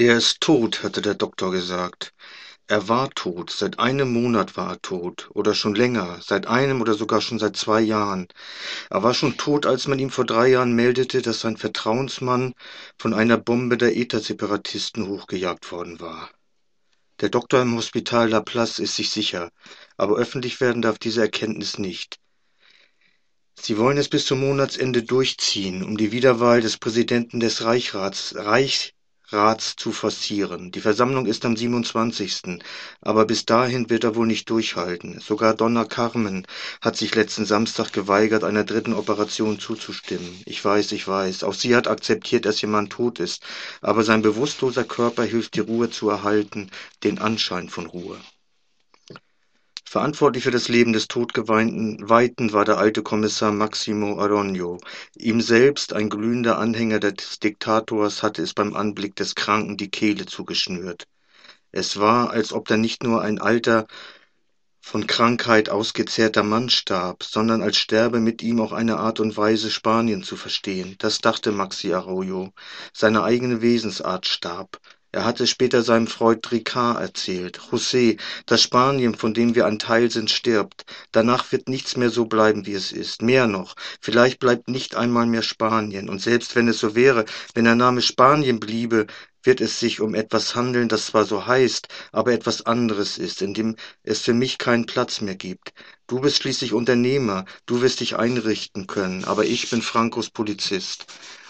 Er ist tot, hatte der Doktor gesagt. Er war tot, seit einem Monat war er tot, oder schon länger, seit einem oder sogar schon seit zwei Jahren. Er war schon tot, als man ihm vor drei Jahren meldete, dass sein Vertrauensmann von einer Bombe der ETA-Separatisten hochgejagt worden war. Der Doktor im Hospital La Place ist sich sicher, aber öffentlich werden darf diese Erkenntnis nicht. Sie wollen es bis zum Monatsende durchziehen, um die Wiederwahl des Präsidenten des Reichrats, Reich, Rats zu forcieren. Die Versammlung ist am 27. Aber bis dahin wird er wohl nicht durchhalten. Sogar Donna Carmen hat sich letzten Samstag geweigert, einer dritten Operation zuzustimmen. Ich weiß, ich weiß. Auch sie hat akzeptiert, dass jemand tot ist. Aber sein bewusstloser Körper hilft, die Ruhe zu erhalten, den Anschein von Ruhe. Verantwortlich für das Leben des Todgeweihten war der alte Kommissar Maximo Aronio. Ihm selbst, ein glühender Anhänger des Diktators, hatte es beim Anblick des Kranken die Kehle zugeschnürt. Es war, als ob da nicht nur ein alter, von Krankheit ausgezehrter Mann starb, sondern als sterbe mit ihm auch eine Art und Weise, Spanien zu verstehen. Das dachte Maxi Arroyo. Seine eigene Wesensart starb. Er hatte später seinem Freund Ricard erzählt: José, das Spanien, von dem wir ein Teil sind, stirbt. Danach wird nichts mehr so bleiben, wie es ist. Mehr noch, vielleicht bleibt nicht einmal mehr Spanien. Und selbst wenn es so wäre, wenn der Name Spanien bliebe, wird es sich um etwas handeln, das zwar so heißt, aber etwas anderes ist, in dem es für mich keinen Platz mehr gibt. Du bist schließlich Unternehmer, du wirst dich einrichten können, aber ich bin Francos Polizist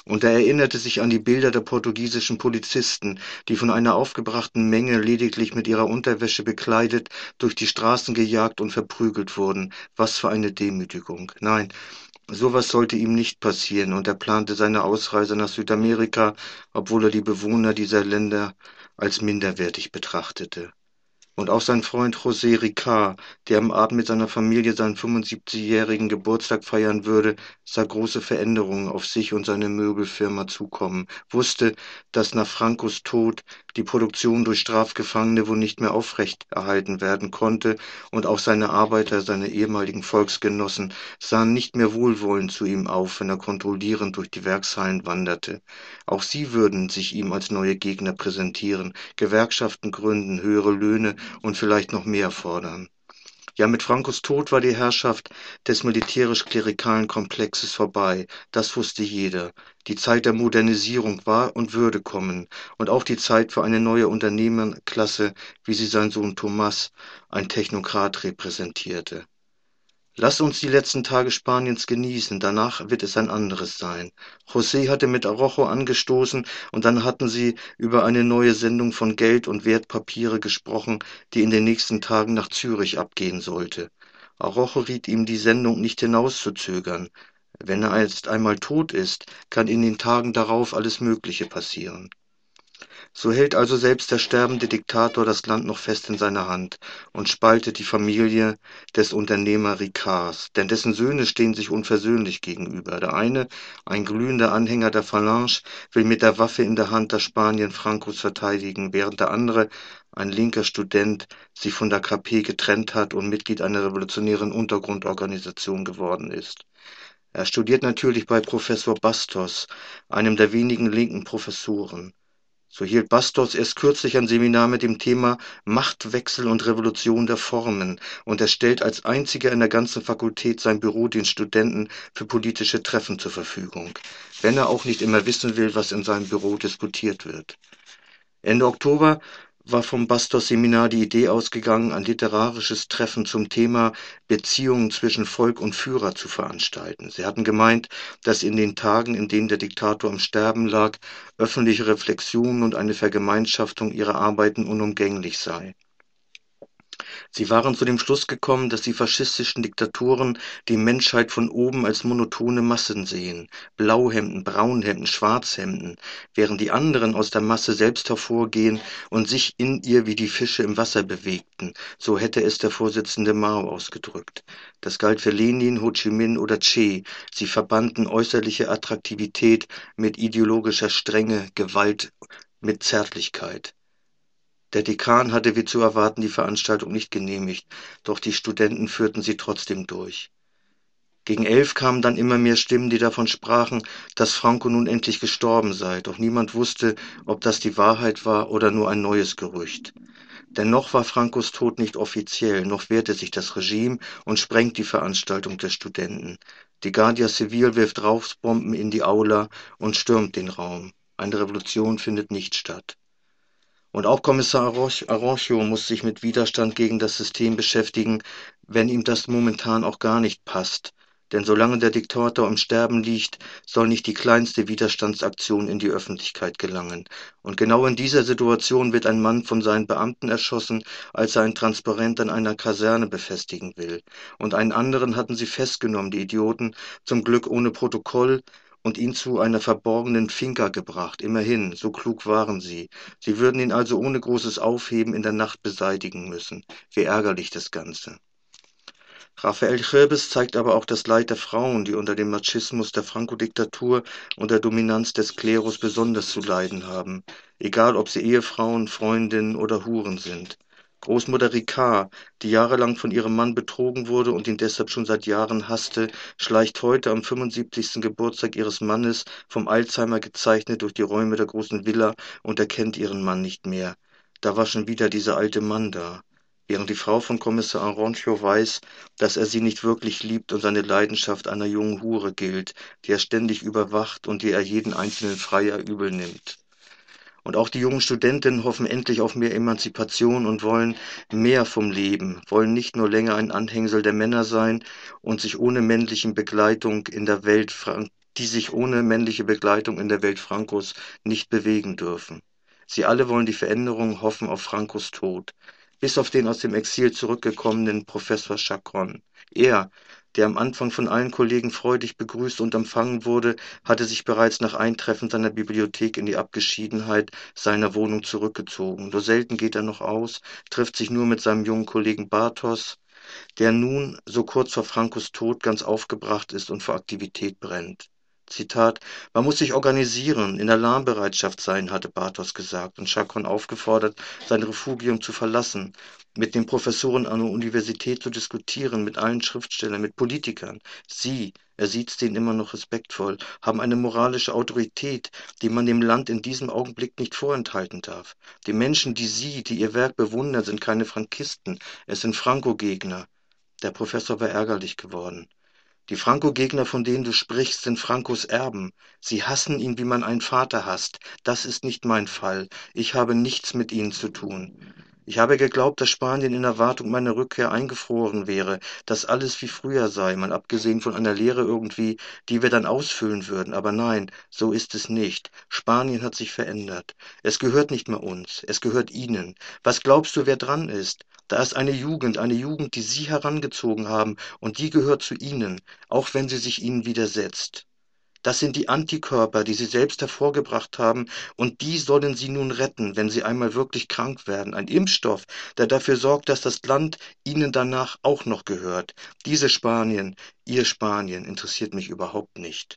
und er erinnerte sich an die Bilder der portugiesischen Polizisten, die von einer aufgebrachten Menge lediglich mit ihrer Unterwäsche bekleidet durch die Straßen gejagt und verprügelt wurden. Was für eine Demütigung. Nein, sowas sollte ihm nicht passieren, und er plante seine Ausreise nach Südamerika, obwohl er die Bewohner dieser Länder als minderwertig betrachtete. Und auch sein Freund José Ricard, der am Abend mit seiner Familie seinen 75-jährigen Geburtstag feiern würde, sah große Veränderungen auf sich und seine Möbelfirma zukommen, wusste, dass nach Francos Tod die Produktion durch Strafgefangene wohl nicht mehr aufrechterhalten werden konnte, und auch seine Arbeiter, seine ehemaligen Volksgenossen, sahen nicht mehr wohlwollend zu ihm auf, wenn er kontrollierend durch die Werkshallen wanderte. Auch sie würden sich ihm als neue Gegner präsentieren, Gewerkschaften gründen, höhere Löhne und vielleicht noch mehr fordern. Ja, mit Francos Tod war die Herrschaft des militärisch-klerikalen Komplexes vorbei, das wusste jeder. Die Zeit der Modernisierung war und würde kommen, und auch die Zeit für eine neue Unternehmerklasse, wie sie sein Sohn Thomas, ein Technokrat, repräsentierte. Lass uns die letzten Tage Spaniens genießen, danach wird es ein anderes sein. José hatte mit Arrojo angestoßen und dann hatten sie über eine neue Sendung von Geld und Wertpapiere gesprochen, die in den nächsten Tagen nach Zürich abgehen sollte. Arrojo riet ihm, die Sendung nicht hinauszuzögern. Wenn er einst einmal tot ist, kann in den Tagen darauf alles Mögliche passieren. So hält also selbst der sterbende Diktator das Land noch fest in seiner Hand und spaltet die Familie des Unternehmer Ricards, denn dessen Söhne stehen sich unversöhnlich gegenüber. Der eine, ein glühender Anhänger der Phalange, will mit der Waffe in der Hand das Spanien Francos verteidigen, während der andere, ein linker Student, sich von der KP getrennt hat und Mitglied einer revolutionären Untergrundorganisation geworden ist. Er studiert natürlich bei Professor Bastos, einem der wenigen linken Professoren. So hielt Bastos erst kürzlich ein Seminar mit dem Thema Machtwechsel und Revolution der Formen und er stellt als einziger in der ganzen Fakultät sein Büro den Studenten für politische Treffen zur Verfügung, wenn er auch nicht immer wissen will, was in seinem Büro diskutiert wird. Ende Oktober war vom Bastos-Seminar die Idee ausgegangen, ein literarisches Treffen zum Thema Beziehungen zwischen Volk und Führer zu veranstalten. Sie hatten gemeint, dass in den Tagen, in denen der Diktator am Sterben lag, öffentliche Reflexion und eine Vergemeinschaftung ihrer Arbeiten unumgänglich sei. Sie waren zu dem Schluss gekommen, dass die faschistischen Diktaturen die Menschheit von oben als monotone Massen sehen, Blauhemden, Braunhemden, Schwarzhemden, während die anderen aus der Masse selbst hervorgehen und sich in ihr wie die Fische im Wasser bewegten, so hätte es der Vorsitzende Mao ausgedrückt. Das galt für Lenin, Ho Chi Minh oder Che. Sie verbanden äußerliche Attraktivität mit ideologischer Strenge, Gewalt mit Zärtlichkeit. Der Dekan hatte wie zu erwarten die Veranstaltung nicht genehmigt, doch die Studenten führten sie trotzdem durch. Gegen elf kamen dann immer mehr Stimmen, die davon sprachen, dass Franco nun endlich gestorben sei, doch niemand wusste, ob das die Wahrheit war oder nur ein neues Gerücht. Denn noch war Francos Tod nicht offiziell, noch wehrte sich das Regime und sprengt die Veranstaltung der Studenten. Die Guardia Civil wirft Rauchsbomben in die Aula und stürmt den Raum. Eine Revolution findet nicht statt. Und auch Kommissar Arancho muss sich mit Widerstand gegen das System beschäftigen, wenn ihm das momentan auch gar nicht passt. Denn solange der Diktator im Sterben liegt, soll nicht die kleinste Widerstandsaktion in die Öffentlichkeit gelangen. Und genau in dieser Situation wird ein Mann von seinen Beamten erschossen, als er ein Transparent an einer Kaserne befestigen will. Und einen anderen hatten sie festgenommen, die Idioten, zum Glück ohne Protokoll, und ihn zu einer verborgenen Finca gebracht. Immerhin, so klug waren sie. Sie würden ihn also ohne großes Aufheben in der Nacht beseitigen müssen. Wie ärgerlich das Ganze. Raphael Chirbes zeigt aber auch das Leid der Frauen, die unter dem Machismus der Franco-Diktatur und der Dominanz des Klerus besonders zu leiden haben, egal ob sie Ehefrauen, Freundinnen oder Huren sind. Großmutter Ricard, die jahrelang von ihrem Mann betrogen wurde und ihn deshalb schon seit Jahren hasste, schleicht heute am 75. Geburtstag ihres Mannes, vom Alzheimer gezeichnet, durch die Räume der großen Villa und erkennt ihren Mann nicht mehr. Da war schon wieder dieser alte Mann da während die Frau von Kommissar Aroncho weiß, dass er sie nicht wirklich liebt und seine Leidenschaft einer jungen Hure gilt, die er ständig überwacht und die er jeden einzelnen Freier übel nimmt. Und auch die jungen Studentinnen hoffen endlich auf mehr Emanzipation und wollen mehr vom Leben, wollen nicht nur länger ein Anhängsel der Männer sein und sich ohne männliche Begleitung in der Welt, die sich ohne männliche Begleitung in der Welt Frankos nicht bewegen dürfen. Sie alle wollen die Veränderung, hoffen auf Frankos Tod bis auf den aus dem Exil zurückgekommenen Professor Chacron. Er, der am Anfang von allen Kollegen freudig begrüßt und empfangen wurde, hatte sich bereits nach Eintreffen seiner Bibliothek in die Abgeschiedenheit seiner Wohnung zurückgezogen. Nur selten geht er noch aus, trifft sich nur mit seinem jungen Kollegen Bartos, der nun, so kurz vor Frankos Tod, ganz aufgebracht ist und vor Aktivität brennt. Zitat, man muss sich organisieren, in Alarmbereitschaft sein, hatte Bartos gesagt und Chacon aufgefordert, sein Refugium zu verlassen, mit den Professoren an der Universität zu diskutieren, mit allen Schriftstellern, mit Politikern. Sie, er sieht den immer noch respektvoll, haben eine moralische Autorität, die man dem Land in diesem Augenblick nicht vorenthalten darf. Die Menschen, die Sie, die Ihr Werk bewundern, sind keine Frankisten, es sind Franco-Gegner. Der Professor war ärgerlich geworden. Die Franco-Gegner, von denen du sprichst, sind Francos Erben. Sie hassen ihn, wie man einen Vater hasst. Das ist nicht mein Fall. Ich habe nichts mit ihnen zu tun. Ich habe geglaubt, dass Spanien in Erwartung meiner Rückkehr eingefroren wäre, dass alles wie früher sei, mal abgesehen von einer Lehre irgendwie, die wir dann ausfüllen würden. Aber nein, so ist es nicht. Spanien hat sich verändert. Es gehört nicht mehr uns, es gehört ihnen. Was glaubst du, wer dran ist? Da ist eine Jugend, eine Jugend, die Sie herangezogen haben, und die gehört zu Ihnen, auch wenn sie sich Ihnen widersetzt. Das sind die Antikörper, die Sie selbst hervorgebracht haben, und die sollen Sie nun retten, wenn Sie einmal wirklich krank werden. Ein Impfstoff, der dafür sorgt, dass das Land Ihnen danach auch noch gehört. Diese Spanien, Ihr Spanien, interessiert mich überhaupt nicht.